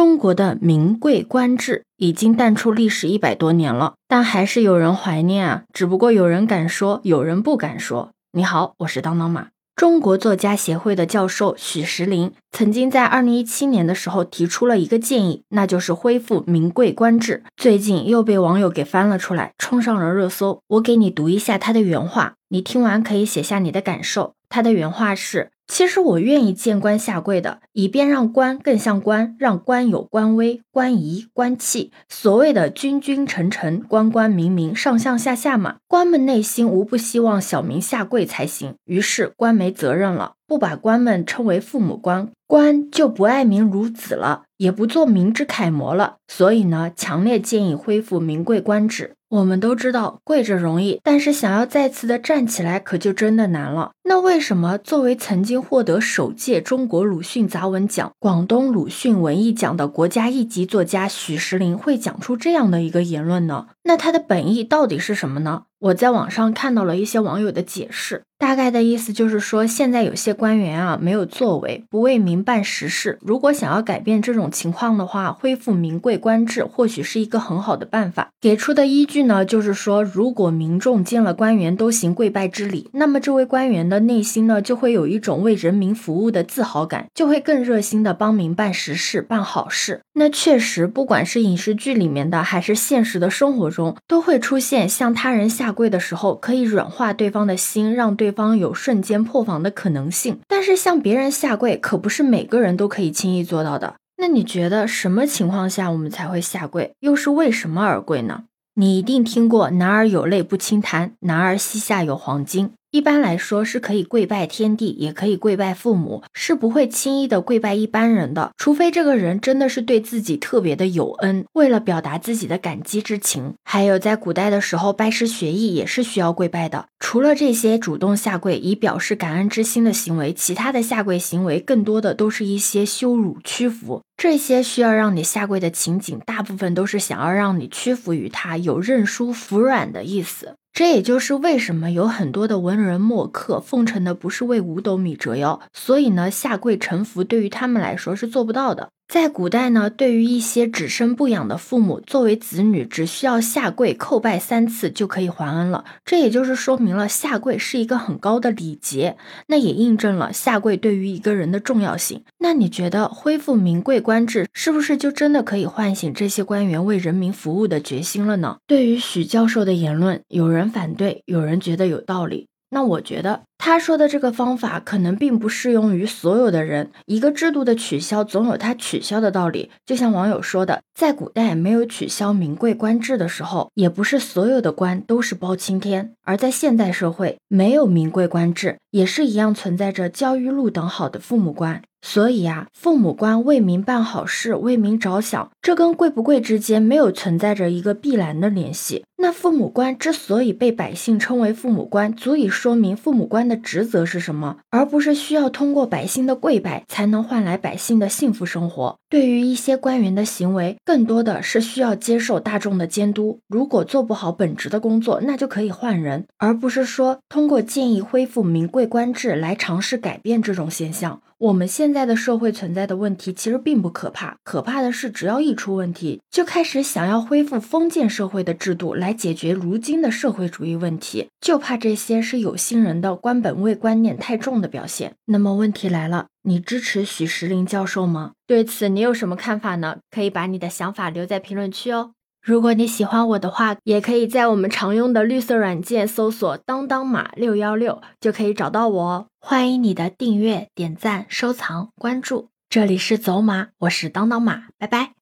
中国的名贵官制已经淡出历史一百多年了，但还是有人怀念啊。只不过有人敢说，有人不敢说。你好，我是当当马。中国作家协会的教授许石林曾经在二零一七年的时候提出了一个建议，那就是恢复名贵官制。最近又被网友给翻了出来，冲上了热搜。我给你读一下他的原话，你听完可以写下你的感受。他的原话是。其实我愿意见官下跪的，以便让官更像官，让官有官威、官仪、官气。所谓的君君臣臣、官官民民、上上下下嘛，官们内心无不希望小民下跪才行。于是官没责任了，不把官们称为父母官，官就不爱民如子了，也不做民之楷模了。所以呢，强烈建议恢复名贵官职。我们都知道跪着容易，但是想要再次的站起来，可就真的难了。那为什么作为曾经获得首届中国鲁迅杂文奖、广东鲁迅文艺奖的国家一级作家许石林会讲出这样的一个言论呢？那他的本意到底是什么呢？我在网上看到了一些网友的解释，大概的意思就是说，现在有些官员啊没有作为，不为民办实事。如果想要改变这种情况的话，恢复名贵官制或许是一个很好的办法。给出的依据呢，就是说，如果民众见了官员都行跪拜之礼，那么这位官员的内心呢就会有一种为人民服务的自豪感，就会更热心的帮民办实事、办好事。那确实，不管是影视剧里面的，还是现实的生活中，都会出现向他人下。跪的时候可以软化对方的心，让对对方有瞬间破防的可能性。但是向别人下跪可不是每个人都可以轻易做到的。那你觉得什么情况下我们才会下跪？又是为什么而跪呢？你一定听过“男儿有泪不轻弹，男儿膝下有黄金”。一般来说是可以跪拜天地，也可以跪拜父母，是不会轻易的跪拜一般人的，除非这个人真的是对自己特别的有恩，为了表达自己的感激之情。还有在古代的时候，拜师学艺也是需要跪拜的。除了这些主动下跪以表示感恩之心的行为，其他的下跪行为更多的都是一些羞辱屈服。这些需要让你下跪的情景，大部分都是想要让你屈服于他，有认输服软的意思。这也就是为什么有很多的文人墨客奉承的不是为五斗米折腰，所以呢，下跪臣服对于他们来说是做不到的。在古代呢，对于一些只生不养的父母，作为子女只需要下跪叩拜三次就可以还恩了。这也就是说明了下跪是一个很高的礼节，那也印证了下跪对于一个人的重要性。那你觉得恢复名贵官制，是不是就真的可以唤醒这些官员为人民服务的决心了呢？对于许教授的言论，有人反对，有人觉得有道理。那我觉得他说的这个方法可能并不适用于所有的人。一个制度的取消总有它取消的道理。就像网友说的，在古代没有取消名贵官制的时候，也不是所有的官都是包青天；而在现代社会，没有名贵官制，也是一样存在着焦裕禄等好的父母官。所以呀，父母官为民办好事，为民着想，这跟贵不贵之间没有存在着一个必然的联系。那父母官之所以被百姓称为父母官，足以说明父母官的职责是什么，而不是需要通过百姓的跪拜才能换来百姓的幸福生活。对于一些官员的行为，更多的是需要接受大众的监督。如果做不好本职的工作，那就可以换人，而不是说通过建议恢复名贵官制来尝试改变这种现象。我们现在的社会存在的问题其实并不可怕，可怕的是只要一出问题，就开始想要恢复封建社会的制度来来解决如今的社会主义问题，就怕这些是有心人的官本位观念太重的表现。那么问题来了，你支持许石林教授吗？对此你有什么看法呢？可以把你的想法留在评论区哦。如果你喜欢我的话，也可以在我们常用的绿色软件搜索“当当马六幺六”，就可以找到我哦。欢迎你的订阅、点赞、收藏、关注。这里是走马，我是当当马，拜拜。